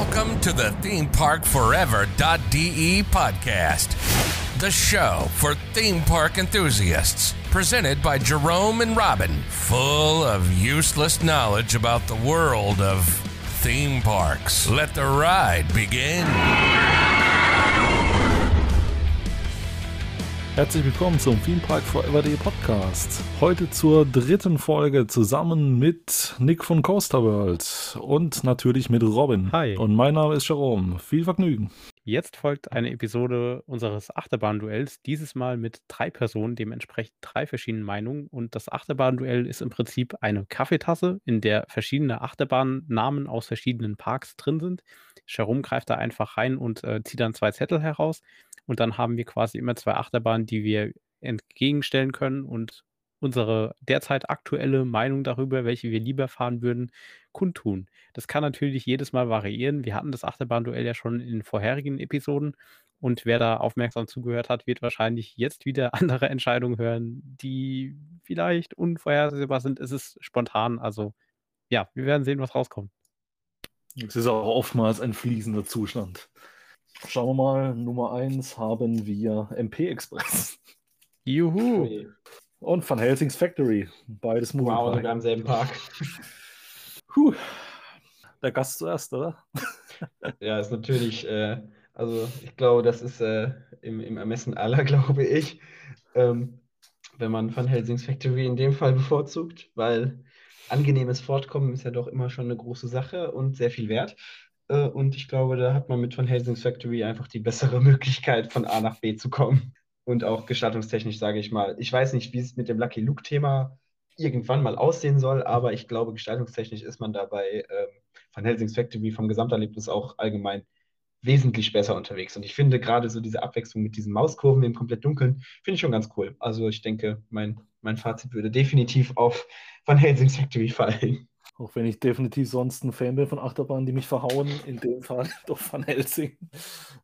Welcome to the ThemeParkForever.de podcast, the show for theme park enthusiasts. Presented by Jerome and Robin, full of useless knowledge about the world of theme parks. Let the ride begin. Herzlich willkommen zum Theme Park Forever.de Podcast. Heute zur dritten Folge zusammen mit Nick von Coaster World und natürlich mit Robin. Hi. Und mein Name ist Jerome. Viel Vergnügen. Jetzt folgt eine Episode unseres Achterbahnduells, dieses Mal mit drei Personen, dementsprechend drei verschiedenen Meinungen. Und das Achterbahnduell ist im Prinzip eine Kaffeetasse, in der verschiedene Achterbahnnamen aus verschiedenen Parks drin sind. Jerome greift da einfach rein und äh, zieht dann zwei Zettel heraus. Und dann haben wir quasi immer zwei Achterbahnen, die wir entgegenstellen können und unsere derzeit aktuelle Meinung darüber, welche wir lieber fahren würden, kundtun. Das kann natürlich jedes Mal variieren. Wir hatten das Achterbahnduell ja schon in vorherigen Episoden und wer da aufmerksam zugehört hat, wird wahrscheinlich jetzt wieder andere Entscheidungen hören, die vielleicht unvorhersehbar sind. Es ist spontan, also ja, wir werden sehen, was rauskommt. Es ist auch oftmals ein fließender Zustand. Schauen wir mal, Nummer 1 haben wir MP Express. Juhu! Und Van Helsings Factory. Beides Wow, Moviepark. sogar im selben Park. Puh. Der Gast zuerst, oder? Ja, ist natürlich, äh, also ich glaube, das ist äh, im, im Ermessen aller, glaube ich, ähm, wenn man Van Helsings Factory in dem Fall bevorzugt, weil angenehmes Fortkommen ist ja doch immer schon eine große Sache und sehr viel wert. Äh, und ich glaube, da hat man mit Van Helsings Factory einfach die bessere Möglichkeit, von A nach B zu kommen. Und auch gestaltungstechnisch, sage ich mal. Ich weiß nicht, wie es mit dem Lucky Luke-Thema irgendwann mal aussehen soll, aber ich glaube, gestaltungstechnisch ist man dabei ähm, Van Helsings Factory vom Gesamterlebnis auch allgemein wesentlich besser unterwegs. Und ich finde gerade so diese Abwechslung mit diesen Mauskurven im komplett Dunkeln, finde ich schon ganz cool. Also ich denke, mein, mein Fazit würde definitiv auf Van Helsings Factory fallen. Auch wenn ich definitiv sonst ein Fan bin von Achterbahnen, die mich verhauen, in dem Fall doch Van Helsing.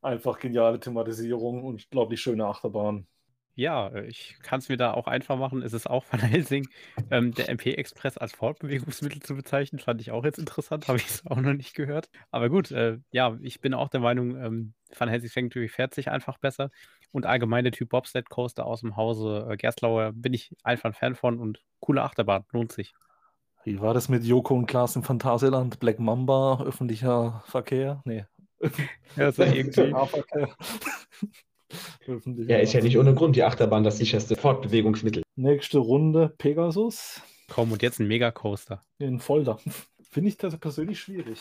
Einfach geniale Thematisierung und unglaublich schöne Achterbahn. Ja, ich kann es mir da auch einfach machen. Es ist auch Van Helsing. Ähm, der MP Express als Fortbewegungsmittel zu bezeichnen, fand ich auch jetzt interessant. Habe ich es auch noch nicht gehört. Aber gut, äh, ja, ich bin auch der Meinung, ähm, Van Helsing Factory fährt sich einfach besser. Und allgemein der Typ Bobsled Coaster aus dem Hause äh, Gerstlauer bin ich einfach ein Fan von und coole Achterbahn, lohnt sich. Wie war das mit Joko und Klaas im Phantasialand? Black Mamba, öffentlicher Verkehr? Nee. Ja, so irgendwie. Nahverkehr. Öffentlicher Ja, ist ja nicht ohne Grund die Achterbahn das sicherste Fortbewegungsmittel. Nächste Runde Pegasus Komm, und jetzt ein Megacoaster. in Volldampf. Finde ich das persönlich schwierig.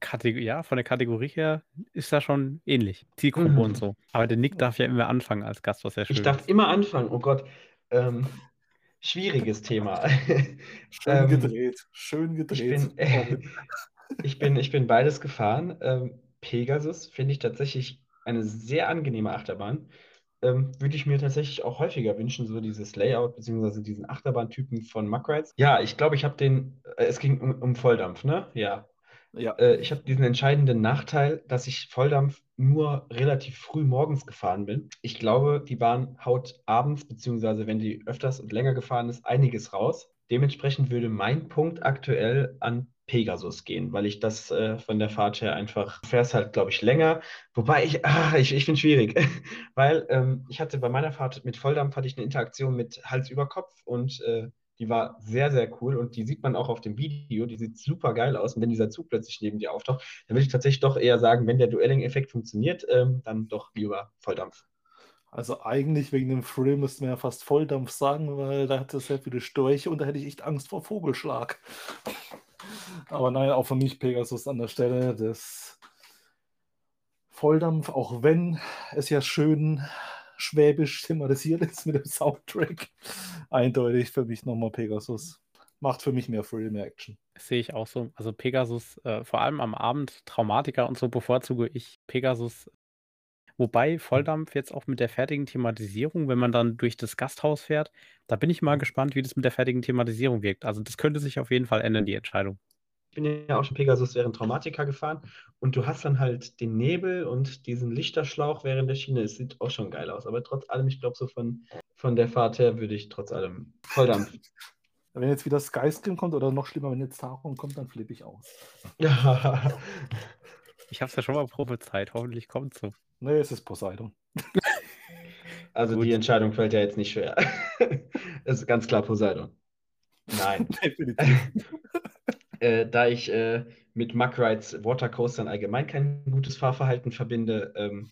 Kategor ja, von der Kategorie her ist das schon ähnlich. Zielgruppe Mhm. und so. Aber der Nick darf ja immer anfangen als Gast, was ja schön Ich darf ist. immer anfangen. Oh Gott. Ähm, schwieriges Thema. Schön Ähm, gedreht. Schön Ich gedreht. bin, ich bin, ich bin beides gefahren. Ähm, Pegasus finde ich tatsächlich eine sehr angenehme Achterbahn. Ähm, würde ich mir tatsächlich auch häufiger wünschen, so dieses Layout beziehungsweise diesen Achterbahntypen von Muck Rides. Ja, ich glaube, ich habe den, äh, es ging um, um Volldampf, ne? Ja. Ja. Äh, ich habe diesen entscheidenden Nachteil, dass ich Volldampf nur relativ früh morgens gefahren bin. Ich glaube, die Bahn haut abends, beziehungsweise wenn die öfters und länger gefahren ist, einiges raus. Dementsprechend würde mein Punkt aktuell an Pegasus gehen, weil ich das äh, von der Fahrt her einfach, fährst halt, glaube ich, länger. Wobei ich, ah, ich, ich finde schwierig, weil ähm, ich hatte bei meiner Fahrt mit Volldampf hatte ich eine Interaktion mit Hals über Kopf und äh, die war sehr, sehr cool und die sieht man auch auf dem Video. Die sieht super geil aus. Und wenn dieser Zug plötzlich neben dir auftaucht, dann würde ich tatsächlich doch eher sagen, wenn der Duelling-Effekt funktioniert, ähm, dann doch lieber Volldampf. Also eigentlich wegen dem Thrill müsste man ja fast Volldampf sagen, weil da hat es sehr viele Störche und da hätte ich echt Angst vor Vogelschlag. Aber nein, auch für mich Pegasus an der Stelle des Volldampf, auch wenn es ja schön schwäbisch thematisiert ist mit dem Soundtrack. Eindeutig für mich nochmal Pegasus. Macht für mich mehr Thrill, mehr Action. Sehe ich auch so. Also Pegasus, äh, vor allem am Abend, Traumatiker und so bevorzuge ich Pegasus. Wobei Volldampf jetzt auch mit der fertigen Thematisierung, wenn man dann durch das Gasthaus fährt, da bin ich mal gespannt, wie das mit der fertigen Thematisierung wirkt. Also das könnte sich auf jeden Fall ändern, die Entscheidung. Ich bin ja auch schon Pegasus während Traumatica gefahren und du hast dann halt den Nebel und diesen Lichterschlauch während der Schiene. Es sieht auch schon geil aus, aber trotz allem, ich glaube, so von, von der Fahrt her würde ich trotz allem Volldampf. Wenn jetzt wieder Skyscreen kommt oder noch schlimmer, wenn jetzt Taron kommt, dann flippe ich aus. Ja. Ich habe es ja schon mal prophezeit. Hoffentlich kommt so. Nee, es ist Poseidon. Also Gut. die Entscheidung fällt ja jetzt nicht schwer. Das ist ganz klar Poseidon. Nein. Äh, da ich äh, mit Muck Rides Watercoastern allgemein kein gutes Fahrverhalten verbinde ähm,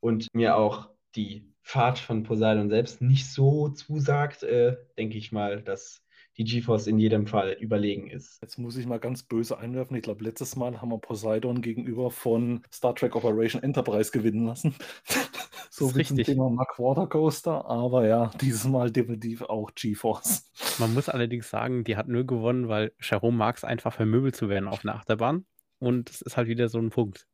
und mir auch die Fahrt von Poseidon selbst nicht so zusagt, äh, denke ich mal, dass die GeForce in jedem Fall überlegen ist. Jetzt muss ich mal ganz böse einwerfen. Ich glaube, letztes Mal haben wir Poseidon gegenüber von Star Trek Operation Enterprise gewinnen lassen. so wie zum richtig. Thema Mack Water Coaster. Aber ja, dieses Mal definitiv auch GeForce. Man muss allerdings sagen, die hat nur gewonnen, weil Jerome mag es einfach vermöbelt zu werden auf einer Achterbahn. Und es ist halt wieder so ein Punkt.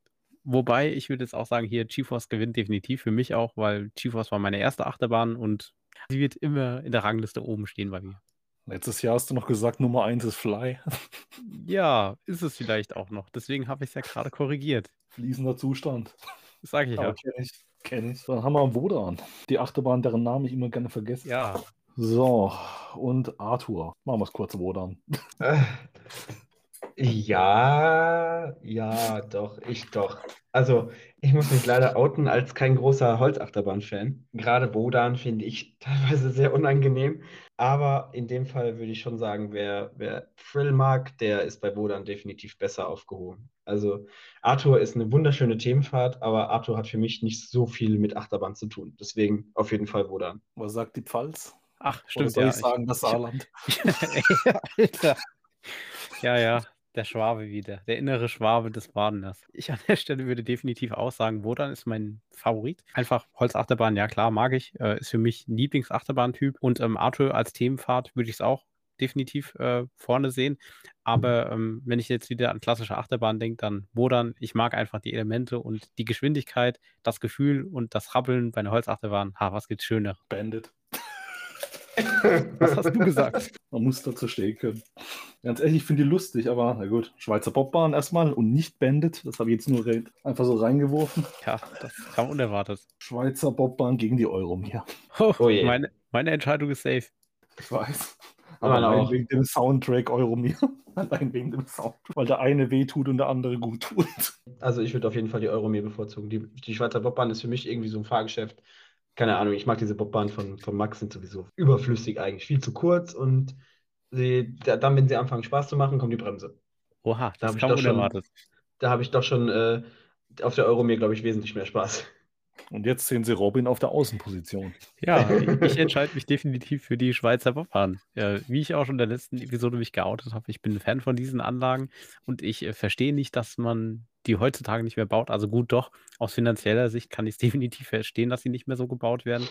Wobei, ich würde jetzt auch sagen, hier GeForce gewinnt definitiv für mich auch, weil GeForce war meine erste Achterbahn und sie wird immer in der Rangliste oben stehen bei mir. Letztes Jahr hast du noch gesagt, Nummer 1 ist Fly. Ja, ist es vielleicht auch noch. Deswegen habe ich es ja gerade korrigiert. Fließender Zustand. Sage ich ja. Kenne ich. Dann haben wir Wodan. Die Achterbahn, deren Namen ich immer gerne vergesse. Ja, So, und Arthur. Machen wir es kurz, Wodan. Ja, ja, doch, ich doch. Also, ich muss mich leider outen als kein großer Holzachterbahn-Fan. Gerade Wodan finde ich teilweise sehr unangenehm. Aber in dem Fall würde ich schon sagen, wer, wer Thrill mag, der ist bei Wodan definitiv besser aufgehoben. Also, Arthur ist eine wunderschöne Themenfahrt, aber Arthur hat für mich nicht so viel mit Achterbahn zu tun. Deswegen auf jeden Fall Wodan. Was sagt die Pfalz? ach, Oder stimmt, soll ja. ich sagen, das Saarland? Alter. Ja, ja, der Schwabe wieder. Der innere Schwabe des Badeners. Ich an der Stelle würde definitiv auch sagen, Wodan ist mein Favorit. Einfach Holzachterbahn, ja klar, mag ich. Äh, ist für mich ein Lieblingsachterbahntyp. Und ähm, Arthur als Themenfahrt würde ich es auch definitiv äh, vorne sehen. Aber ähm, wenn ich jetzt wieder an klassische Achterbahn denke, dann Wodan. Ich mag einfach die Elemente und die Geschwindigkeit, das Gefühl und das Rabbeln bei einer Holzachterbahn. Ha, was gibt's Schöner? Bandit. Was hast du gesagt? Man muss dazu stehen können. Ganz ehrlich, ich finde die lustig, aber na gut. Schweizer Bobbahn erstmal und nicht Bandit. Das habe ich jetzt nur einfach so reingeworfen. Ja, das kam unerwartet. Schweizer Bobbahn gegen die Euromir. Oh, Oh je. meine, meine Entscheidung ist safe. Ich weiß. Aber allein auch. wegen dem Soundtrack Euromir. Allein wegen dem Soundtrack. Weil der eine weh tut und der andere gut tut. Also ich würde auf jeden Fall die Euromir bevorzugen. Die, die Schweizer Bobbahn ist für mich irgendwie so ein Fahrgeschäft. Keine Ahnung, ich mag diese Bobbahn von, von Max, sind sowieso überflüssig eigentlich, viel zu kurz und sie, da, dann, wenn sie anfangen Spaß zu machen, kommt die Bremse. Oha, Da das hab ich kam doch schon-. Da habe ich doch schon äh, auf der Euromir, glaube ich, wesentlich mehr Spaß. Und jetzt sehen sie Robin auf der Außenposition. Ja, ich, ich entscheide mich definitiv für die Schweizer Bobbahn. Ja, wie ich auch schon in der letzten Episode mich geoutet habe, ich bin ein Fan von diesen Anlagen und ich äh, verstehe nicht, dass man die heutzutage nicht mehr baut. Also gut, doch, aus finanzieller Sicht kann ich es definitiv verstehen, dass sie nicht mehr so gebaut werden.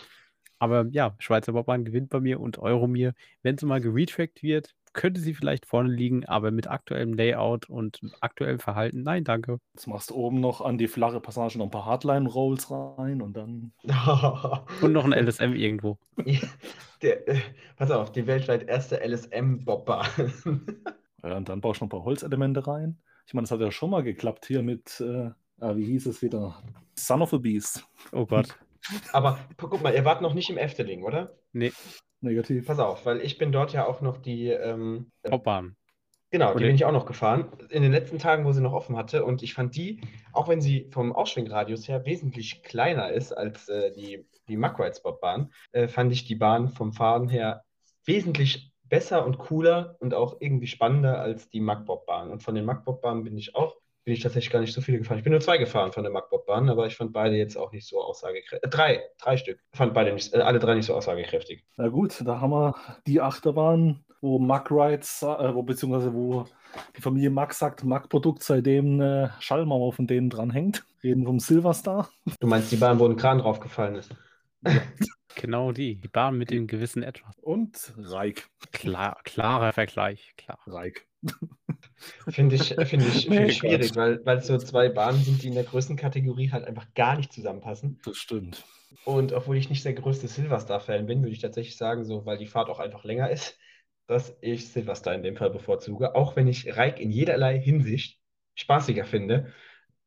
Aber ja, Schweizer Bobbahn gewinnt bei mir und Euromir, wenn sie mal geretrackt wird, könnte sie vielleicht vorne liegen, aber mit aktuellem Layout und aktuellem Verhalten, nein, danke. Jetzt machst du oben noch an die flache Passage noch ein paar Hardline-Rolls rein und dann. Und noch ein LSM irgendwo. Der, äh, pass auf, die weltweit erste LSM-Bobbahn. Ja, und dann baust du noch ein paar Holzelemente rein. Ich meine, das hat ja schon mal geklappt hier mit, äh, ah, wie hieß es wieder? Son of a Beast. Oh Gott. Aber guck mal, ihr wart noch nicht im Efteling, oder? Nee, Negativ. Pass auf, weil ich bin dort ja auch noch die, ähm, Bobbahn. Genau, die bin ich auch noch gefahren. In den letzten Tagen, wo sie noch offen hatte. Und ich fand die, auch wenn sie vom Ausschwingradius her wesentlich kleiner ist als äh, die, die Muckrides-Bobbahn, äh, fand ich die Bahn vom Fahren her wesentlich besser und cooler und auch irgendwie spannender als die Muckbobbahn. Und von den Muckbobbahnen bin ich auch, bin ich tatsächlich gar nicht so viele gefahren. Ich bin nur zwei gefahren von der Muckbobbahn, aber ich fand beide jetzt auch nicht so aussagekräftig. Äh, drei, drei Stück. Fand beide nicht, äh, alle drei nicht so aussagekräftig. Na gut, da haben wir die Achterbahn, wo Mack Rides, äh, wo beziehungsweise wo die Familie Mack sagt, Mack-Produkt, seitdem eine Schallmauer von denen dran hängt. Reden vom Silverstar. Du meinst die Bahn, wo ein Kran draufgefallen ist? Genau die. Die Bahn mit dem gewissen Etwas. Und Reik. Klar, klarer Vergleich, klar. Reik. Finde ich, finde ich, Nee, finde ich schwierig, weil, weil es so zwei Bahnen sind, die in der Größenkategorie halt einfach gar nicht zusammenpassen. Das stimmt. Und obwohl ich nicht der größte Silverstar-Fan bin, würde ich tatsächlich sagen, so, weil die Fahrt auch einfach länger ist, dass ich Silverstar in dem Fall bevorzuge. Auch wenn ich Reik in jederlei Hinsicht spaßiger finde,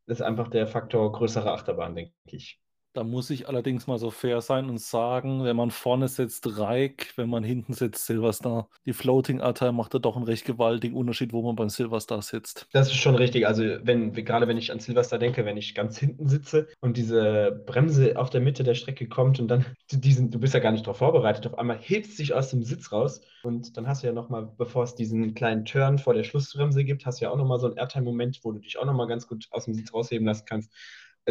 ist einfach der Faktor größere Achterbahn, denke ich. Da muss ich allerdings mal so fair sein und sagen, wenn man vorne setzt Reik, wenn man hinten setzt Silverstar. Die Floating-Anteil macht da doch einen recht gewaltigen Unterschied, wo man beim Silverstar sitzt. Das ist schon richtig. Also, wenn, gerade wenn ich an Silvester denke, wenn ich ganz hinten sitze und diese Bremse auf der Mitte der Strecke kommt und dann diesen, du bist ja gar nicht darauf vorbereitet, auf einmal hebst dich aus dem Sitz raus und dann hast du ja nochmal, bevor es diesen kleinen Turn vor der Schlussbremse gibt, hast du ja auch nochmal so einen Airtime-Moment, wo du dich auch nochmal ganz gut aus dem Sitz rausheben lassen kannst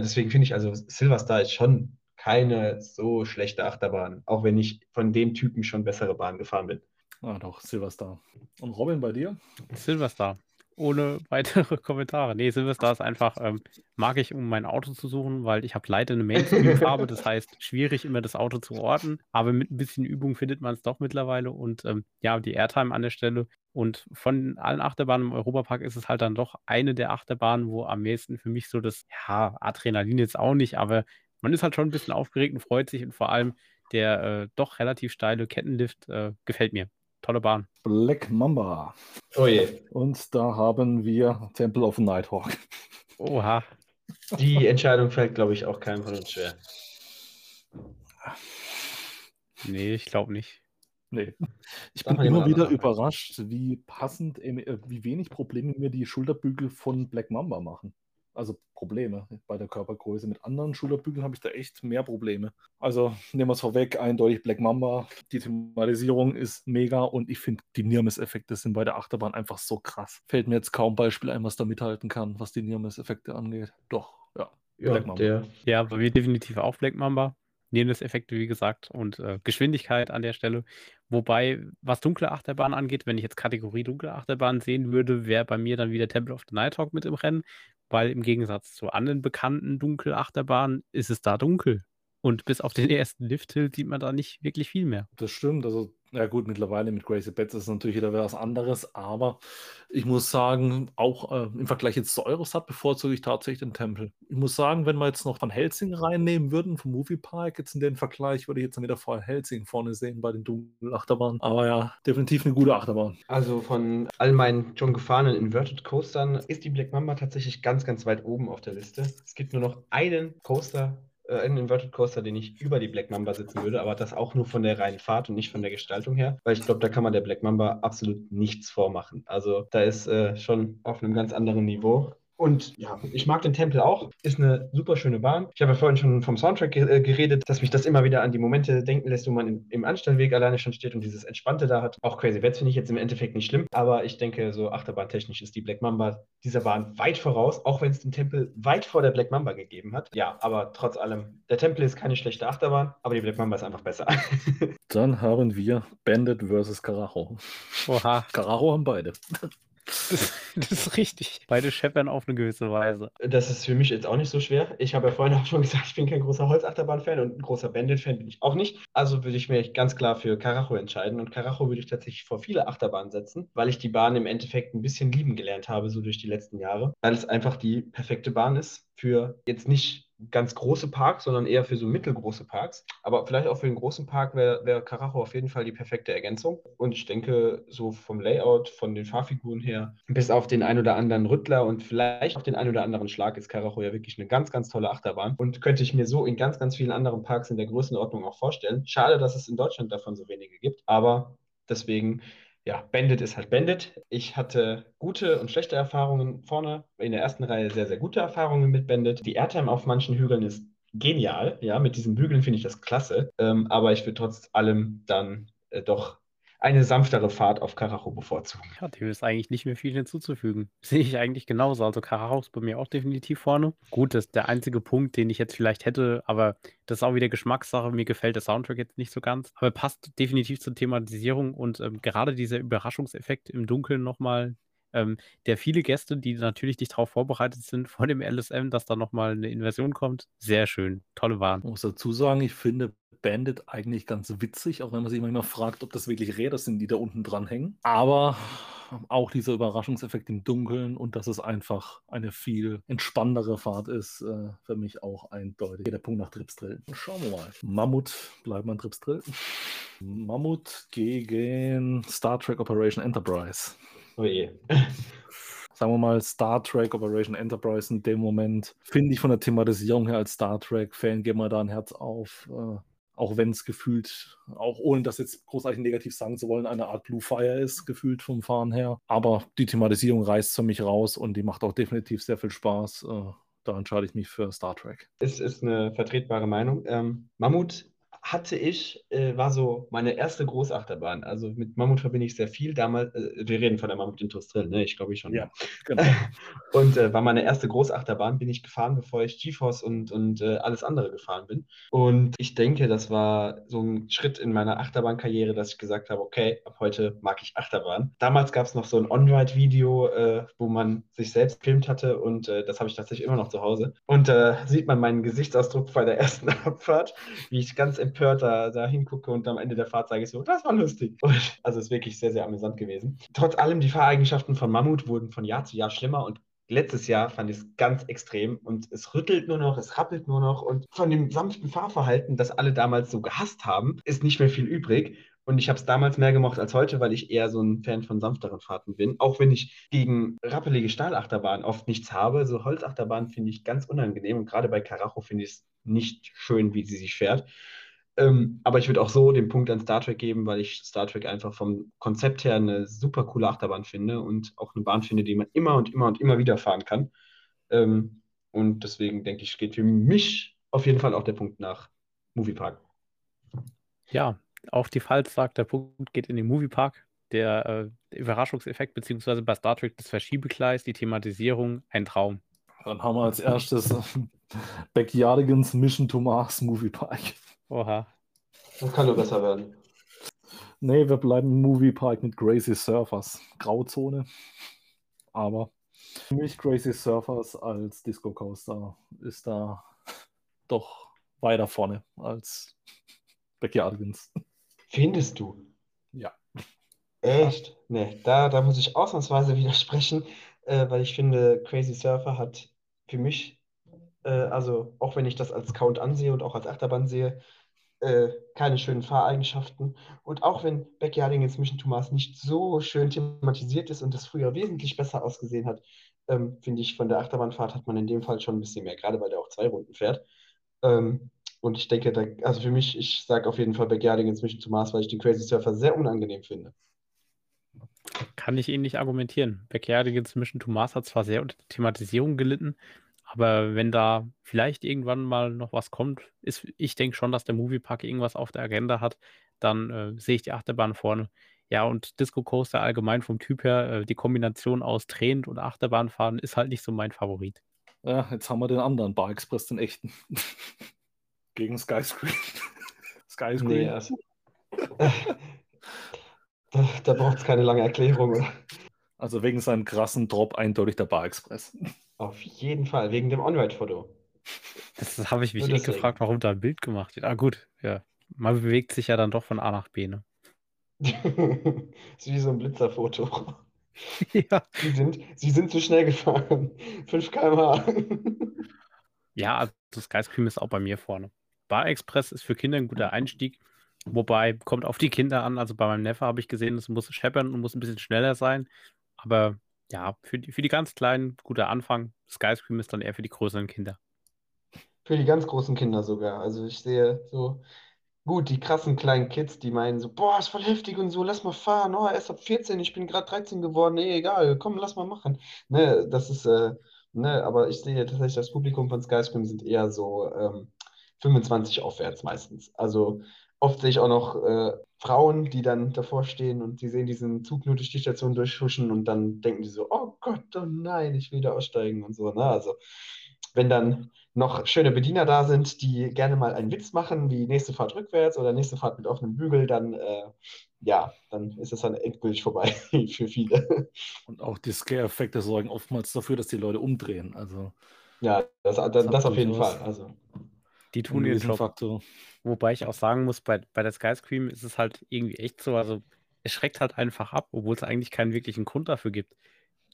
deswegen finde ich, also Silverstar ist schon keine so schlechte Achterbahn, auch wenn ich von dem Typen schon bessere Bahnen gefahren bin. Ah, doch, Silverstar. Und Robin, bei dir? Silverstar. Ohne weitere Kommentare. Nee, Silverstar ist einfach, ähm, mag ich, um mein Auto zu suchen, weil ich habe leider eine Mainstream-Farbe, das heißt, schwierig immer das Auto zu orten. Aber mit ein bisschen Übung findet man es doch mittlerweile. Und ähm, ja, die Airtime an der Stelle und von allen Achterbahnen im Europapark ist es halt dann doch eine der Achterbahnen, wo am meisten für mich so das, ja, Adrenalin jetzt auch nicht, aber man ist halt schon ein bisschen aufgeregt und freut sich und vor allem der äh, doch relativ steile Kettenlift äh, gefällt mir. Tolle Bahn. Black Mamba. Oh je. Und da haben wir Temple of Nighthawk. Oha. Die Entscheidung fällt, glaube ich, auch keinem von uns schwer. Nee, ich glaube nicht. Nee. Ich bin immer wieder überrascht, wie passend, äh, wie wenig Probleme mir die Schulterbügel von Black Mamba machen. Also Probleme bei der Körpergröße. Mit anderen Schulterbügeln habe ich da echt mehr Probleme. Also nehmen wir es vorweg, eindeutig Black Mamba. Die Thematisierung ist mega und ich finde, die Nirmes-Effekte sind bei der Achterbahn einfach so krass. Fällt mir jetzt kaum Beispiel ein, was da mithalten kann, was die Nirmes-Effekte angeht. Doch, ja. Ja, Black Mamba. Der, ja, bei mir definitiv auch Black Mamba. Nirmes-Effekte, wie gesagt, und äh, Geschwindigkeit an der Stelle. Wobei, was dunkle Achterbahn angeht, wenn ich jetzt Kategorie dunkle Achterbahn sehen würde, wäre bei mir dann wieder Temple of the Nighthawk mit im Rennen, weil im Gegensatz zu anderen bekannten Dunkelachterbahnen ist es da dunkel. Und bis auf den ersten Lift-Hill sieht man da nicht wirklich viel mehr. Das stimmt. Also ja gut, mittlerweile mit Gracie Betts ist es natürlich wieder was anderes, aber ich muss sagen, auch äh, im Vergleich jetzt zu Eurosat bevorzuge ich tatsächlich den Tempel. Ich muss sagen, wenn wir jetzt noch Van Helsing reinnehmen würden vom Moviepark, jetzt in den Vergleich, würde ich jetzt dann wieder Van Helsing vorne sehen bei den Dunkelachterbahnen. Aber ja, definitiv eine gute Achterbahn. Also von all meinen schon gefahrenen Inverted Coastern ist die Black Mamba tatsächlich ganz, ganz weit oben auf der Liste. Es gibt nur noch einen Coaster, einen Inverted Coaster, den ich über die Black Mamba sitzen würde, aber das auch nur von der reinen Fahrt und nicht von der Gestaltung her, weil ich glaube, da kann man der Black Mamba absolut nichts vormachen. Also da ist äh, schon auf einem ganz anderen Niveau. Und ja, ich mag den Tempel auch. Ist eine super schöne Bahn. Ich habe ja vorhin schon vom Soundtrack äh, geredet, dass mich das immer wieder an die Momente denken lässt, wo man im, im Anstellweg alleine schon steht und dieses Entspannte da hat. Auch Crazy Wets finde ich jetzt im Endeffekt nicht schlimm, aber ich denke, so achterbahntechnisch ist die Black Mamba dieser Bahn weit voraus, auch wenn es den Tempel weit vor der Black Mamba gegeben hat. Ja, aber trotz allem, der Tempel ist keine schlechte Achterbahn, aber die Black Mamba ist einfach besser. Dann haben wir Bandit versus Carajo. Oha. Carajo haben beide. Das, das, ist richtig. Beide scheppern auf eine gewisse Weise. Das ist für mich jetzt auch nicht so schwer. Ich habe ja vorhin auch schon gesagt, ich bin kein großer Holzachterbahn-Fan und ein großer Bandit-Fan bin ich auch nicht. Also würde ich mich ganz klar für Carajo entscheiden. Und Carajo würde ich tatsächlich vor viele Achterbahnen setzen, weil ich die Bahn im Endeffekt ein bisschen lieben gelernt habe, so durch die letzten Jahre. Weil es einfach die perfekte Bahn ist für jetzt nicht ganz große Parks, sondern eher für so mittelgroße Parks. Aber vielleicht auch für den großen Park wäre wär Carajo auf jeden Fall die perfekte Ergänzung. Und ich denke, so vom Layout, von den Fahrfiguren her, bis auf den ein oder anderen Rüttler und vielleicht auch den ein oder anderen Schlag ist Carajo ja wirklich eine ganz, ganz tolle Achterbahn. Und könnte ich mir so in ganz, ganz vielen anderen Parks in der Größenordnung auch vorstellen. Schade, dass es in Deutschland davon so wenige gibt. Aber deswegen ja, Bandit ist halt Bandit. Ich hatte gute und schlechte Erfahrungen vorne. In der ersten Reihe sehr, sehr gute Erfahrungen mit Bandit. Die Airtime auf manchen Hügeln ist genial. Ja, mit diesen Bügeln finde ich das klasse. Ähm, aber ich würde trotz allem dann äh, doch eine sanftere Fahrt auf Karacho bevorzugen. Ja, dem ist eigentlich nicht mehr viel hinzuzufügen. Sehe ich eigentlich genauso. Also Karacho ist bei mir auch definitiv vorne. Gut, das ist der einzige Punkt, den ich jetzt vielleicht hätte, aber das ist auch wieder Geschmackssache. Mir gefällt der Soundtrack jetzt nicht so ganz, aber passt definitiv zur Thematisierung und ähm, gerade dieser Überraschungseffekt im Dunkeln nochmal, ähm, der viele Gäste, die natürlich nicht darauf vorbereitet sind vor dem LSM, dass da nochmal eine Inversion kommt, sehr schön. Tolle Waren. Ich muss dazu sagen, ich finde Bandit eigentlich ganz witzig, auch wenn man sich manchmal fragt, ob das wirklich Räder sind, die da unten dran hängen. Aber auch dieser Überraschungseffekt im Dunkeln und dass es einfach eine viel entspanntere Fahrt ist, äh, für mich auch eindeutig. Der Punkt nach Tripsdrill. Schauen wir mal. Mammut, bleiben wir an Tripsdrill. Mammut gegen Star Trek Operation Enterprise. Oh je. sagen wir mal, Star Trek Operation Enterprise in dem Moment, finde ich von der Thematisierung her als Star Trek-Fan, geht mir da ein Herz auf. Äh, auch wenn es gefühlt, auch ohne das jetzt großartig negativ sagen zu wollen, eine Art Blue Fire ist, gefühlt vom Fahren her. Aber die Thematisierung reißt für mich raus und die macht auch definitiv sehr viel Spaß. Äh, da entscheide ich mich für Star Trek. Es ist eine vertretbare Meinung. Ähm, Mammut hatte ich, äh, war so meine erste Großachterbahn. Also mit Mammut verbinde ich sehr viel. Damals, äh, wir reden von der Mammut Industriell, ne? Ich glaube ich schon. Ja, genau. und äh, war meine erste Großachterbahn, bin ich gefahren, bevor ich GeForce und, und äh, alles andere gefahren bin. Und ich denke, das war so ein Schritt in meiner Achterbahnkarriere, dass ich gesagt habe, okay, ab heute mag ich Achterbahn. Damals gab es noch so ein On-Ride-Video, äh, wo man sich selbst gefilmt hatte und äh, das habe ich tatsächlich immer noch zu Hause. Und da sieht man meinen Gesichtsausdruck bei der ersten Abfahrt, wie ich ganz empört empört da, da hingucke und am Ende der Fahrt sage ich so, das war lustig. Und, also es ist wirklich sehr, sehr amüsant gewesen. Trotz allem, die Fahreigenschaften von Mammut wurden von Jahr zu Jahr schlimmer und letztes Jahr fand ich es ganz extrem und es rüttelt nur noch, es rappelt nur noch und von dem sanften Fahrverhalten, das alle damals so gehasst haben, ist nicht mehr viel übrig. Und ich habe es damals mehr gemocht als heute, weil ich eher so ein Fan von sanfteren Fahrten bin. Auch wenn ich gegen rappelige Stahlachterbahnen oft nichts habe. So Holzachterbahnen finde ich ganz unangenehm. Und gerade bei Karacho finde ich es nicht schön, wie sie sich fährt. Ähm, aber ich würde auch so den Punkt an Star Trek geben, weil ich Star Trek einfach vom Konzept her eine super coole Achterbahn finde und auch eine Bahn finde, die man immer und immer und immer wieder fahren kann. Ähm, und deswegen denke ich, geht für mich auf jeden Fall auch der Punkt nach Moviepark. Ja, auch die Falls sagt, der Punkt geht in den Moviepark. Der äh, Überraschungseffekt, beziehungsweise bei Star Trek das Verschiebegleis, die Thematisierung, ein Traum. Dann haben wir als erstes Backyardigans Mission to Mars Moviepark. Oha. Das kann nur besser werden. Nee, wir bleiben im Moviepark mit Crazy Surfers. Grauzone. Aber für mich Crazy Surfers als Disco Coaster ist da doch weiter vorne als Backyardigans. Findest du? Ja. Echt? Nee, da, da muss ich ausnahmsweise widersprechen, äh, weil ich finde, Crazy Surfer hat für mich, also auch wenn ich das als Count ansehe und auch als Achterbahn sehe, äh, keine schönen Fahreigenschaften. Und auch wenn Backyarding jetzt Mission Thomas nicht so schön thematisiert ist und das früher wesentlich besser ausgesehen hat, ähm, finde ich, von der Achterbahnfahrt hat man in dem Fall schon ein bisschen mehr, gerade weil der auch zwei Runden fährt. Ähm, und ich denke, da, also für mich, ich sage auf jeden Fall Backyarding ins Mission Thomas, weil ich den Crazy Surfer sehr unangenehm finde. Kann ich Ihnen nicht argumentieren. Backyarding ins Mission Thomas hat zwar sehr unter Thematisierung gelitten, aber wenn da vielleicht irgendwann mal noch was kommt, ist, ich denke schon, dass der Moviepark irgendwas auf der Agenda hat, dann äh, sehe ich die Achterbahn vorne. Ja, und Disco Coaster allgemein vom Typ her, äh, die Kombination aus Drehend und Achterbahnfahren ist halt nicht so mein Favorit. Ja, jetzt haben wir den anderen Bar Express, den echten. Gegen Skyscreen. Skyscreen. Nee, also, da, da braucht es keine lange Erklärung. Oder? Also wegen seinem krassen Drop eindeutig der Bar Express. Auf jeden Fall, wegen dem On-Ride-Foto. Das habe ich mich eh gefragt, warum da ein Bild gemacht wird. Ah, gut, ja. Man bewegt sich ja dann doch von A nach B, ne? ist wie so ein Blitzerfoto. ja. Sie sind, sie sind zu schnell gefahren. 5 km/h. ja, also Skyscream ist auch bei mir vorne. Bar Express ist für Kinder ein guter Einstieg. Wobei, kommt auf die Kinder an. Also bei meinem Neffe habe ich gesehen, es muss scheppern und muss ein bisschen schneller sein. Aber ja, für die, für die ganz Kleinen guter Anfang. Skyscream ist dann eher für die größeren Kinder. Für die ganz großen Kinder sogar. Also ich sehe so, gut, die krassen kleinen Kids, die meinen so, boah, ist voll heftig und so, lass mal fahren, oh, er ist ab 14, ich bin gerade 13 geworden, nee, egal, komm, lass mal machen. Ne, das ist, äh, ne, aber ich sehe tatsächlich, das Publikum von Skyscream sind eher so ähm, 25 aufwärts meistens. Also oft sehe ich auch noch äh, Frauen, die dann davor stehen und die sehen diesen Zug nur durch die Station durchhuschen und dann denken die so, oh Gott, oh nein, ich will da aussteigen und so. Ne? Also wenn dann noch schöne Bediener da sind, die gerne mal einen Witz machen, wie nächste Fahrt rückwärts oder nächste Fahrt mit offenem Bügel, dann äh, ja, dann ist es dann endgültig vorbei für viele. Und auch die Scare-Effekte sorgen oftmals dafür, dass die Leute umdrehen. Also ja, das, das, das, das auf jeden Fall. Also die tun ihren Job. Faktor. Wobei ich auch sagen muss, bei, bei der Skyscream ist es halt irgendwie echt so, also es schreckt halt einfach ab, obwohl es eigentlich keinen wirklichen Grund dafür gibt.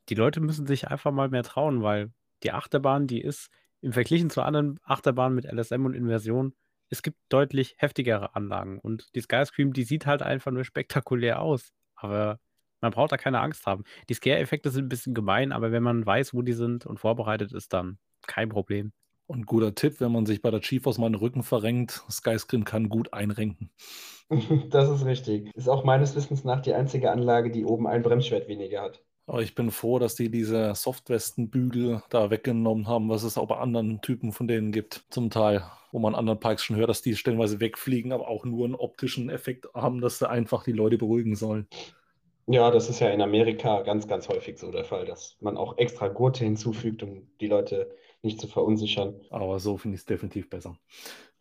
Die Leute müssen sich einfach mal mehr trauen, weil die Achterbahn, die ist im Vergleich zu anderen Achterbahnen mit LSM und Inversion, es gibt deutlich heftigere Anlagen und die Skyscream, die sieht halt einfach nur spektakulär aus. Aber Man braucht da keine Angst haben. Die Scare-Effekte sind ein bisschen gemein, aber wenn man weiß, wo die sind und vorbereitet ist, dann kein Problem. Und guter Tipp, wenn man sich bei der GeForce mal den Rücken verrenkt, Skyscreen kann gut einrenken. Das ist richtig. Ist auch meines Wissens nach die einzige Anlage, die oben ein Bremsschwert weniger hat. Aber ich bin froh, dass die diese Softwestenbügel da weggenommen haben, was es auch bei anderen Typen von denen gibt, zum Teil, wo man anderen Pikes schon hört, dass die stellenweise wegfliegen, aber auch nur einen optischen Effekt haben, dass sie einfach die Leute beruhigen sollen. Ja, das ist ja in Amerika ganz, ganz häufig so der Fall, dass man auch extra Gurte hinzufügt, um die Leute nicht zu verunsichern. Aber so finde ich es definitiv besser.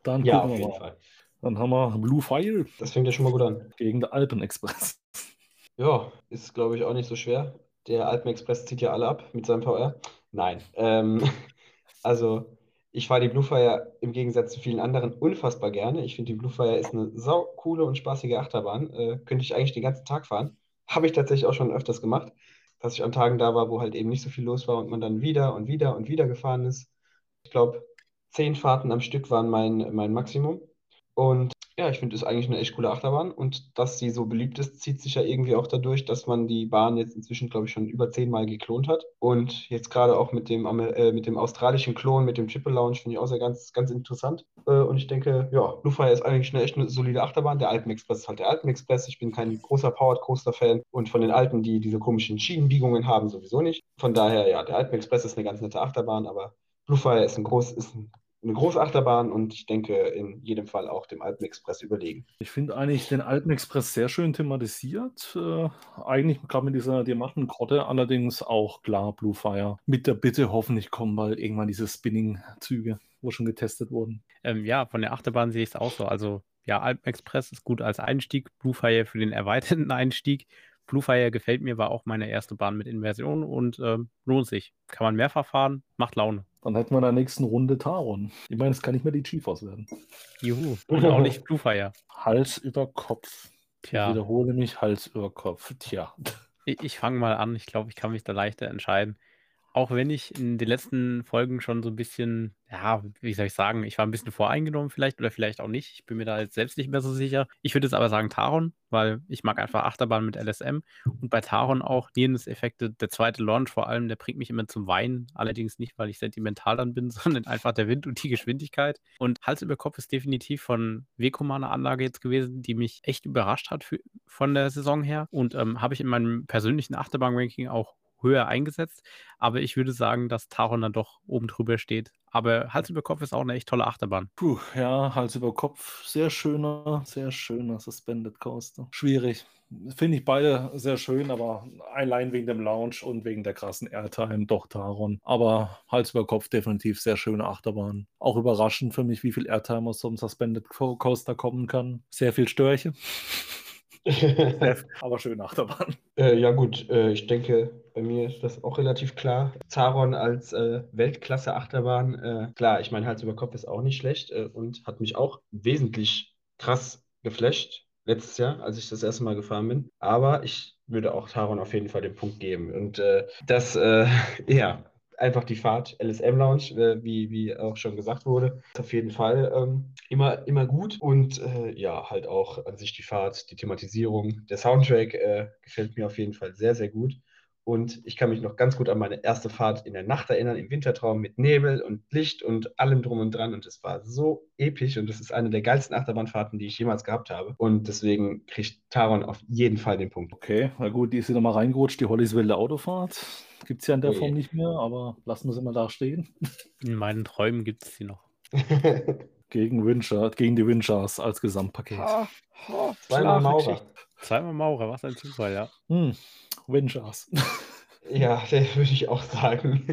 Dann Ja, auf jeden mal. Fall. Dann haben wir Blue Fire Das fängt ja schon mal gut an. gegen den Alpenexpress. Ja, ist, glaube ich, auch nicht so schwer. Der Alpenexpress zieht ja alle ab mit seinem VR. Nein. Ähm, also, ich fahre die Bluefire im Gegensatz zu vielen anderen unfassbar gerne. Ich finde, die Bluefire ist eine sau coole und spaßige Achterbahn. Äh, könnte ich eigentlich den ganzen Tag fahren. Habe ich tatsächlich auch schon öfters gemacht, dass ich an Tagen da war, wo halt eben nicht so viel los war und man dann wieder und wieder und wieder gefahren ist. Ich glaube, zehn Fahrten am Stück waren mein, mein Maximum. Und ja, ich finde, es ist eigentlich eine echt coole Achterbahn. Und dass sie so beliebt ist, zieht sich ja irgendwie auch dadurch, dass man die Bahn jetzt inzwischen, glaube ich, schon über zehnmal geklont hat. Und jetzt gerade auch mit dem, äh, mit dem australischen Klon, mit dem Triple Lounge, finde ich auch sehr ganz, ganz interessant. Äh, und ich denke, ja, Bluefire ist eigentlich eine echt eine solide Achterbahn. Der Alpenexpress ist halt der Alpenexpress. Ich bin kein großer Powered Coaster-Fan und von den alten, die diese komischen Schienenbiegungen haben, sowieso nicht. Von daher, ja, der Alpenexpress ist eine ganz nette Achterbahn, aber Bluefire ist ein groß, ist ein eine große Achterbahn und ich denke in jedem Fall auch dem Alpenexpress überlegen. Ich finde eigentlich den Alpenexpress sehr schön thematisiert. Äh, eigentlich gerade mit dieser Diamantengrotte, allerdings auch klar Blue Fire. Mit der Bitte, hoffentlich kommen bald irgendwann diese Spinning-Züge, wo schon getestet wurden. Ähm, ja, von der Achterbahn sehe ich es auch so. Also, ja, Alpenexpress ist gut als Einstieg, Bluefire für den erweiterten Einstieg. Bluefire gefällt mir, war auch meine erste Bahn mit Inversion und ähm, lohnt sich. Kann man mehrfach fahren, macht Laune. Dann hätten wir in der nächsten Runde Taron. Ich meine, es kann nicht mehr die GeForce werden. Juhu. Und auch nicht Bluefire. Hals über Kopf. Ich Tja, wiederhole mich, Hals über Kopf. Tja. ich, ich fange mal an. Ich glaube, ich kann mich da leichter entscheiden. Auch wenn ich in den letzten Folgen schon so ein bisschen, ja, wie soll ich sagen, ich war ein bisschen voreingenommen vielleicht oder vielleicht auch nicht. Ich bin mir da jetzt selbst nicht mehr so sicher. Ich würde jetzt aber sagen Taron, weil ich mag einfach Achterbahn mit LSM und bei Taron auch Niernes-Effekte. Der zweite Launch vor allem, der bringt mich immer zum Weinen. Allerdings nicht, weil ich sentimental dann bin, sondern einfach der Wind und die Geschwindigkeit. Und Hals über Kopf ist definitiv von Wekoma eine Anlage jetzt gewesen, die mich echt überrascht hat für, von der Saison her. Und ähm, habe ich in meinem persönlichen Achterbahn-Ranking auch höher eingesetzt. Aber ich würde sagen, dass Taron dann doch oben drüber steht. Aber Hals über Kopf ist auch eine echt tolle Achterbahn. Puh, ja, Hals über Kopf. Sehr schöner, sehr schöner Suspended Coaster. Schwierig. Finde ich beide sehr schön, aber allein wegen dem Lounge und wegen der krassen Airtime doch Taron. Aber Hals über Kopf definitiv sehr schöne Achterbahn. Auch überraschend für mich, wie viel Airtime aus so einem Suspended Co- Coaster kommen kann. Sehr viel Störche, aber schöne Achterbahn. Äh, ja gut, äh, ich denke, bei mir ist das auch relativ klar. Taron als äh, Weltklasse-Achterbahn, äh, klar, ich meine, Hals über Kopf ist auch nicht schlecht äh, und hat mich auch wesentlich krass geflasht letztes Jahr, als ich das erste Mal gefahren bin. Aber ich würde auch Taron auf jeden Fall den Punkt geben. Und äh, das, ja, einfach die Fahrt, LSM Lounge, äh, wie, wie auch schon gesagt wurde, ist auf jeden Fall ähm, immer, immer gut. Und äh, ja, halt auch an sich die Fahrt, die Thematisierung, der Soundtrack äh, gefällt mir auf jeden Fall sehr, sehr gut. Und ich kann mich noch ganz gut an meine erste Fahrt in der Nacht erinnern, im Wintertraum mit Nebel und Licht und allem drum und dran. Und es war so episch und es ist eine der geilsten Achterbahnfahrten, die ich jemals gehabt habe. Und deswegen kriegt Taron auf jeden Fall den Punkt. Okay, na gut, die ist wieder mal reingerutscht, die Hollys wilde Autofahrt. Gibt es ja in der. Form nicht mehr, aber lassen wir sie mal da stehen. In meinen Träumen gibt es sie noch. Gegen, Wincher, gegen die Winchers als Gesamtpaket. Zweimal Maurer. Zweimal Maurer, was ein Zufall, ja. Hm, Winchers. Ja, das würde ich auch sagen.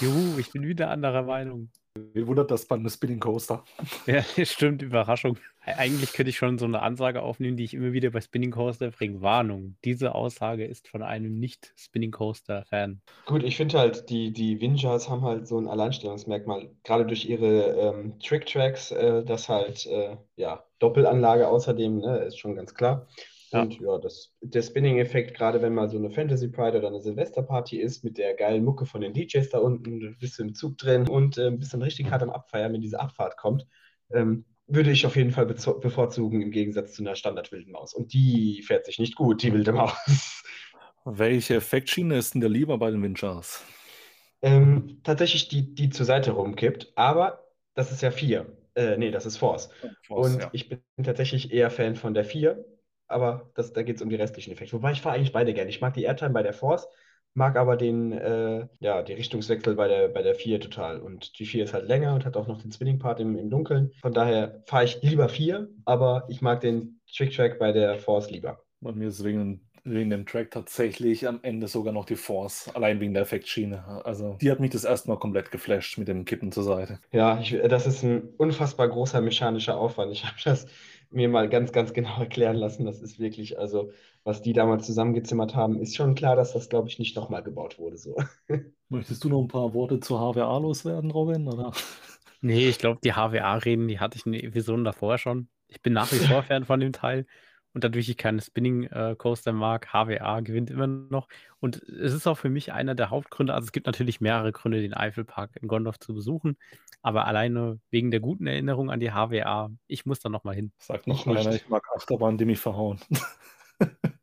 Juhu, ich bin wieder anderer Meinung. Wen wundert das bei einem Spinning Coaster? Ja, stimmt, Überraschung. Eigentlich könnte ich schon so eine Ansage aufnehmen, die ich immer wieder bei Spinning Coaster bringe. Warnung, diese Aussage ist von einem Nicht-Spinning Coaster-Fan. Gut, ich finde halt, die, die Winjas haben halt so ein Alleinstellungsmerkmal, gerade durch ihre ähm, Trick-Tracks, äh, das halt, äh, ja, Doppelanlage außerdem, ne, ist schon ganz klar. Ja. Und ja, das, der Spinning-Effekt, gerade wenn mal so eine Fantasy Pride oder eine Silvesterparty ist, mit der geilen Mucke von den DJs da unten, du bist im Zug drin und äh, bist dann richtig hart am Abfeiern, wenn diese Abfahrt kommt. Ähm, würde ich auf jeden Fall bevorzugen im Gegensatz zu einer Standard-wilden Maus. Und die fährt sich nicht gut, die wilde Maus. Welche Effektschiene ist denn der lieber bei den Windjars? Ähm, tatsächlich die, die zur Seite rumkippt, aber das ist ja 4. Äh, nee, das ist Force. Force und ja. ich bin tatsächlich eher Fan von der 4, aber das, da geht es um die restlichen Effekte. Wobei ich fahre eigentlich beide gerne. Ich mag die Airtime bei der Force, mag aber den, äh, ja, die Richtungswechsel bei der, bei der 4 total. Und die 4 ist halt länger und hat auch noch den Spinning-Part im, im Dunkeln. Von daher fahre ich lieber 4, aber ich mag den Trick-Track bei der Force lieber. Bei mir ist wegen, wegen dem Track tatsächlich am Ende sogar noch die Force, allein wegen der Effektschiene. Also die hat mich das erste Mal komplett geflasht mit dem Kippen zur Seite. Ja, ich, das ist ein unfassbar großer mechanischer Aufwand. Ich habe das mir mal ganz, ganz genau erklären lassen. Das ist wirklich, also was die damals zusammengezimmert haben, ist schon klar, dass das, glaube ich, nicht nochmal gebaut wurde. So. Möchtest du noch ein paar Worte zur HWA loswerden, Robin? Oder? Nee, ich glaube, die HWA-Reden, die hatte ich in den Episoden davor schon. Ich bin nach wie vor Fan von dem Teil. Und dadurch ich keine Spinning äh, Coaster mag, HWA gewinnt immer noch. Und es ist auch für mich einer der Hauptgründe. Also es gibt natürlich mehrere Gründe, den Eifelpark in Gondorf zu besuchen. Aber alleine wegen der guten Erinnerung an die HWA, ich muss da nochmal hin. Sagt noch ich einer, ich mag Achterbahn, die mich verhauen.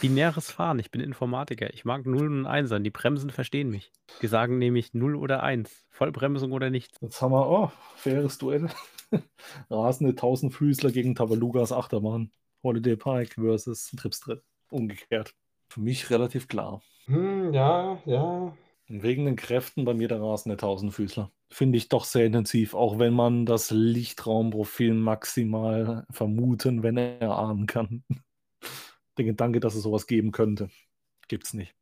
Binäres Fahren, ich bin Informatiker. Ich mag 0 und 1 sein. Die Bremsen verstehen mich. Die sagen nämlich 0 oder 1. Vollbremsung oder nichts. Jetzt haben wir, oh, faires Duell. Rasende Tausendfüßler gegen Tabalugas Achterbahn. Holiday Park versus Tripstrip. Umgekehrt. Für mich relativ klar. Hm, ja, ja. Wegen den Kräften bei mir der rasende Tausendfüßler. Finde ich doch sehr intensiv, auch wenn man das Lichtraumprofil maximal vermuten, wenn er ahnen kann. Der Gedanke, dass es sowas geben könnte, gibt es nicht.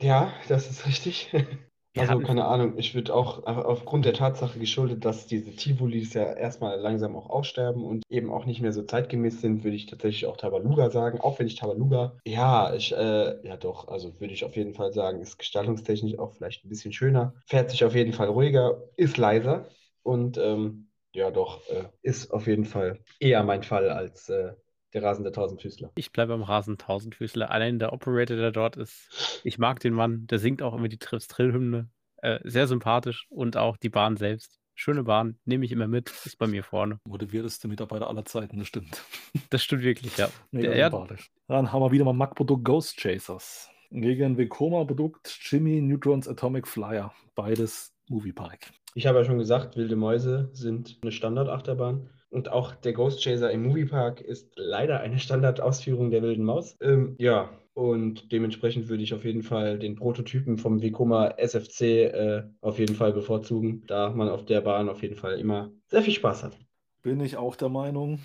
Ja, das ist richtig. Also, keine Ahnung, ich würde auch aufgrund der Tatsache geschuldet, dass diese Tivolis ja erstmal langsam auch aussterben und eben auch nicht mehr so zeitgemäß sind, würde ich tatsächlich auch Tabaluga sagen. Auch wenn ich Tabaluga, ja, ich, äh, ja doch, also würde ich auf jeden Fall sagen, ist gestaltungstechnisch auch vielleicht ein bisschen schöner, fährt sich auf jeden Fall ruhiger, ist leiser und ähm, ja doch, äh, ist auf jeden Fall eher mein Fall als äh, der rasende Tausendfüßler. Ich bleibe beim rasenden Tausendfüßler. Allein der Operator, der dort ist, ich mag den Mann, der singt auch immer die Trill-Hymne. Äh, sehr sympathisch und auch die Bahn selbst. Schöne Bahn, nehme ich immer mit, ist bei mir vorne. Motivierteste Mitarbeiter aller Zeiten, das stimmt. Das stimmt wirklich, ja. Mega der, sympathisch. Dann haben wir wieder mal Mac-Produkt Ghost Chasers. Gegen Vekoma-Produkt Jimmy Neutrons Atomic Flyer. Beides Movie Park. Ich habe ja schon gesagt, Wilde Mäuse sind eine Standardachterbahn. Und auch der Ghost Chaser im Moviepark ist leider eine Standardausführung der Wilden Maus. Ähm, ja, und dementsprechend würde ich auf jeden Fall den Prototypen vom Vekoma SFC äh, auf jeden Fall bevorzugen, da man auf der Bahn auf jeden Fall immer sehr viel Spaß hat. Bin ich auch der Meinung.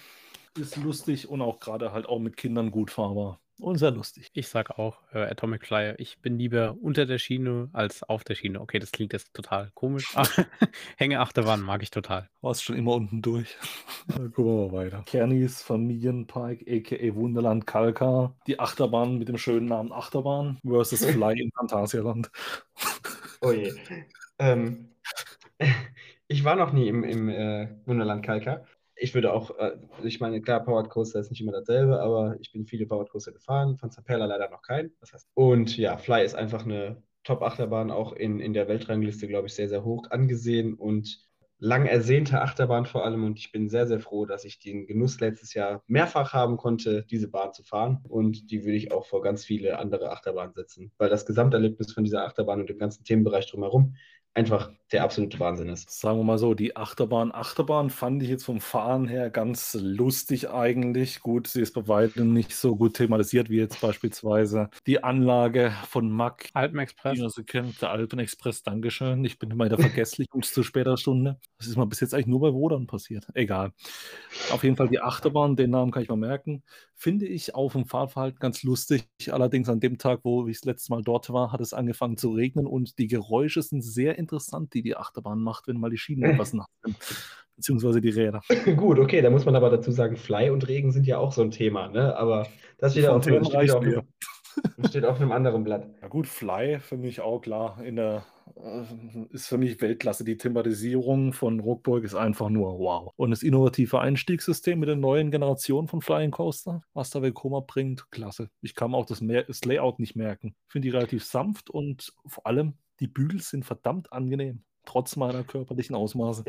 Ist lustig und auch gerade halt auch mit Kindern gut fahrbar. Und sehr lustig. Ich sage auch äh, Atomic Flyer. Ich bin lieber unter der Schiene als auf der Schiene. Okay, das klingt jetzt total komisch. Hängeachterbahn mag ich total. Warst schon immer unten durch. Dann gucken wir mal weiter. Kernys Familienpark, a.k.a. Wunderland Kalka. Die Achterbahn mit dem schönen Namen Achterbahn versus Fly in Phantasialand. oh je. Ähm, ich war noch nie im, im äh, Wunderland Kalka ich würde auch, äh, ich meine, klar, Powered Coaster ist nicht immer dasselbe, aber ich bin viele Powered Coaster gefahren, von Zapella leider noch keinen. Das heißt, und ja, Fly ist einfach eine Top-Achterbahn, auch in, in der Weltrangliste, glaube ich, sehr, sehr hoch angesehen und lang ersehnte Achterbahn vor allem. Und ich bin sehr, sehr froh, dass ich den Genuss letztes Jahr mehrfach haben konnte, diese Bahn zu fahren. Und die würde ich auch vor ganz viele andere Achterbahnen setzen, weil das Gesamterlebnis von dieser Achterbahn und dem ganzen Themenbereich drumherum einfach der absolute Wahnsinn ist. Sagen wir mal so, die Achterbahn, Achterbahn fand ich jetzt vom Fahren her ganz lustig eigentlich. Gut, sie ist bei weitem nicht so gut thematisiert wie jetzt beispielsweise die Anlage von Mack. Alpenexpress. Also kennt der Alpenexpress, Dankeschön. Ich bin immer wieder vergesslich und zu später Stunde. Das ist mal bis jetzt eigentlich nur bei Wodan passiert. Egal. Auf jeden Fall die Achterbahn, den Namen kann ich mal merken. Finde ich auf dem Fahrverhalten ganz lustig. Allerdings an dem Tag, wo ich das letzte Mal dort war, hat es angefangen zu regnen und die Geräusche sind sehr interessant die die Achterbahn macht, wenn mal die Schienen etwas nass sind. Beziehungsweise die Räder. Gut, okay, da muss man aber dazu sagen, Fly und Regen sind ja auch so ein Thema, ne? Aber das steht, auf, steht, auf, steht auf einem anderen Blatt. Ja gut, Fly für mich auch klar. In der äh, ist für mich Weltklasse. Die Thematisierung von Ruckburg ist einfach nur wow. Und das innovative Einstiegssystem mit der neuen Generation von Flying Coaster, was da Vekoma bringt, klasse. Ich kann auch das, das Layout nicht merken. Finde die relativ sanft und vor allem die Bügel sind verdammt angenehm. Trotz meiner körperlichen Ausmaße.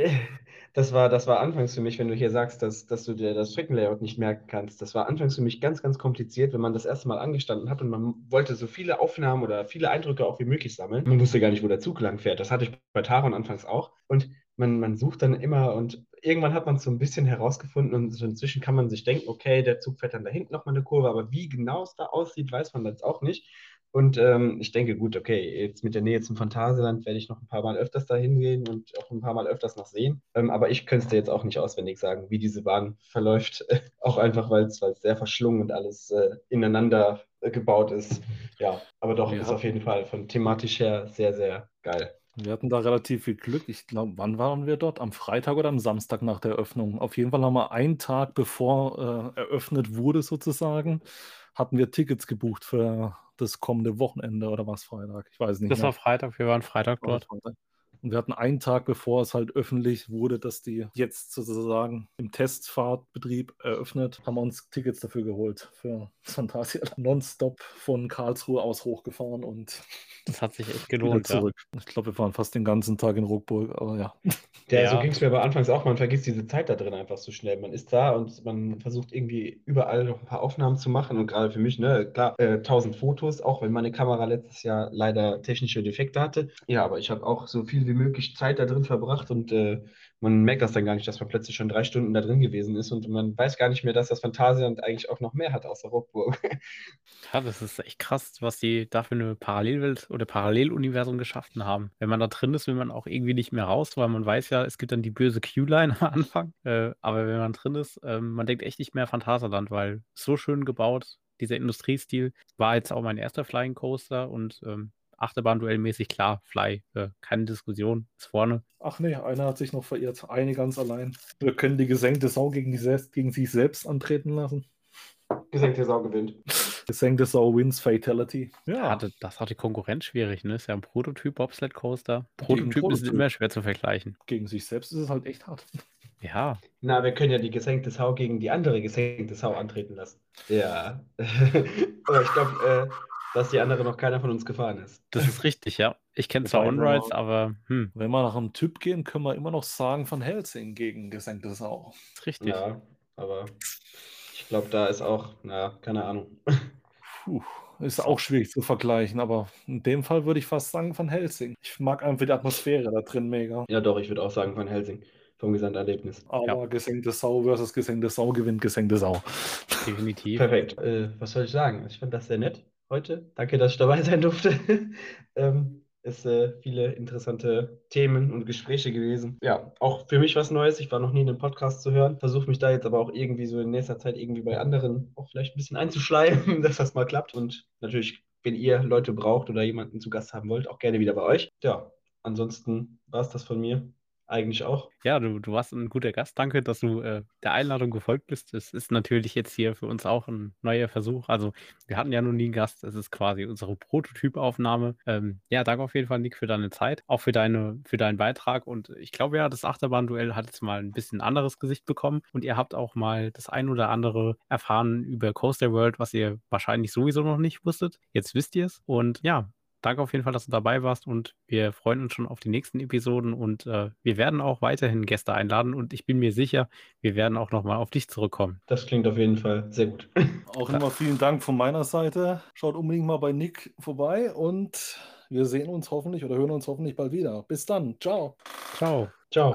Das war, das war anfangs für mich, wenn du hier sagst, dass, dass du dir das Streckenlayout nicht merken kannst. Das war anfangs für mich ganz, ganz kompliziert, wenn man das erste Mal angestanden hat und man wollte so viele Aufnahmen oder viele Eindrücke auch wie möglich sammeln. Man wusste gar nicht, wo der Zug lang fährt. Das hatte ich bei Taron anfangs auch. Und man, man sucht dann immer und irgendwann hat man es so ein bisschen herausgefunden und so inzwischen kann man sich denken, okay, der Zug fährt dann da hinten nochmal eine Kurve, aber wie genau es da aussieht, weiß man jetzt auch nicht. Und ähm, ich denke, gut, okay, jetzt mit der Nähe zum Phantasialand werde ich noch ein paar Mal öfters da hingehen und auch ein paar Mal öfters noch sehen. Ähm, aber ich könnte es dir jetzt auch nicht auswendig sagen, wie diese Bahn verläuft. auch einfach, weil es sehr verschlungen und alles äh, ineinander äh, gebaut ist. Ja, aber doch, ja. ist auf jeden Fall von thematisch her sehr, sehr geil. Wir hatten da relativ viel Glück. Ich glaube, wann waren wir dort? Am Freitag oder am Samstag nach der Eröffnung? Auf jeden Fall haben wir einen Tag bevor äh, eröffnet wurde, sozusagen, hatten wir Tickets gebucht für das kommende Wochenende oder was Freitag? Ich weiß nicht. Das mehr. war Freitag, wir waren Freitag dort. Freitag. Und wir hatten einen Tag, bevor es halt öffentlich wurde, dass die jetzt sozusagen im Testfahrtbetrieb eröffnet, haben wir uns Tickets dafür geholt für Fantasia. Nonstop von Karlsruhe aus hochgefahren und das hat sich echt gelohnt. Zurück. Ja. Ich glaube, wir waren fast den ganzen Tag in Ruckburg, aber ja. Ja, ja. so ging es mir aber anfangs auch. Man vergisst diese Zeit da drin einfach so schnell. Man ist da und man versucht irgendwie überall noch ein paar Aufnahmen zu machen. Und gerade für mich, ne, klar, äh, 1000 Fotos, auch wenn meine Kamera letztes Jahr leider technische Defekte hatte. Ja, aber ich habe auch so viel wie möglich Zeit da drin verbracht und äh, man merkt das dann gar nicht, dass man plötzlich schon drei Stunden da drin gewesen ist und man weiß gar nicht mehr, dass das Phantasialand eigentlich auch noch mehr hat außer Rockburg. Ja, das ist echt krass, was die da für eine Parallelwelt oder Paralleluniversum geschaffen haben. Wenn man da drin ist, will man auch irgendwie nicht mehr raus, weil man weiß ja, es gibt dann die böse Q-Line am Anfang. Äh, aber wenn man drin ist, äh, man denkt echt nicht mehr Phantasialand, weil so schön gebaut, dieser Industriestil war jetzt auch mein erster Flying Coaster und ähm, Achterbahn-Duell-mäßig klar, Fly, äh, keine Diskussion, ist vorne. Ach nee, einer hat sich noch verirrt, eine ganz allein. Wir können die gesenkte Sau gegen, die, gegen sich selbst antreten lassen. Gesenkte Sau gewinnt. Gesenkte Sau wins Fatality. Ja. Hatte, das hat die Konkurrenz schwierig, ne? Ist ja ein Prototyp Bobsled Coaster. Prototypen sind immer schwer zu vergleichen. Gegen sich selbst ist es halt echt hart. Ja. Na, wir können ja die gesenkte Sau gegen die andere gesenkte Sau antreten lassen. Ja. Aber ich glaube, äh, dass die andere noch keiner von uns gefahren ist. Das ist richtig, ja. Ich kenne zwar On-Rides, aber hm. wenn wir nach einem Typ gehen, können wir immer noch sagen von Helsing gegen gesenkte Sau. Das ist richtig. Ja, aber ich glaube, da ist auch, naja, keine Ahnung. Puh, ist auch schwierig zu vergleichen, aber in dem Fall würde ich fast sagen von Helsing. Ich mag einfach die Atmosphäre da drin mega. Ja, doch, ich würde auch sagen von Helsing vom Gesamterlebnis. Aber ja. gesenkte Sau versus gesenkte Sau gewinnt gesenkte Sau. Definitiv. Perfekt. Äh, was soll ich sagen? Ich fand das sehr nett heute. Danke, dass ich dabei sein durfte. ähm, es äh, viele interessante Themen und Gespräche gewesen. Ja, auch für mich was Neues. Ich war noch nie in einem Podcast zu hören. Versuche mich da jetzt aber auch irgendwie so in nächster Zeit irgendwie bei anderen auch vielleicht ein bisschen einzuschleimen, dass das mal klappt. Und natürlich, wenn ihr Leute braucht oder jemanden zu Gast haben wollt, auch gerne wieder bei euch. Ja, ansonsten war es das von mir. Eigentlich auch. Ja, du, du warst ein guter Gast. Danke, dass du äh, der Einladung gefolgt bist. Es ist natürlich jetzt hier für uns auch ein neuer Versuch. Also, wir hatten ja noch nie einen Gast. Es ist quasi unsere Prototypaufnahme. Ähm, ja, danke auf jeden Fall, Nick, für deine Zeit, auch für, deine, für deinen Beitrag. Und ich glaube ja, das Achterbahnduell hat jetzt mal ein bisschen anderes Gesicht bekommen. Und ihr habt auch mal das ein oder andere erfahren über Coaster World, was ihr wahrscheinlich sowieso noch nicht wusstet. Jetzt wisst ihr es. Und ja, danke auf jeden Fall, dass du dabei warst und wir freuen uns schon auf die nächsten Episoden und äh, wir werden auch weiterhin Gäste einladen und ich bin mir sicher, wir werden auch nochmal auf dich zurückkommen. Das klingt auf jeden Fall sehr gut. Auch immer vielen Dank von meiner Seite. Schaut unbedingt mal bei Nick vorbei und wir sehen uns hoffentlich oder hören uns hoffentlich bald wieder. Bis dann. Ciao. Ciao. Ciao.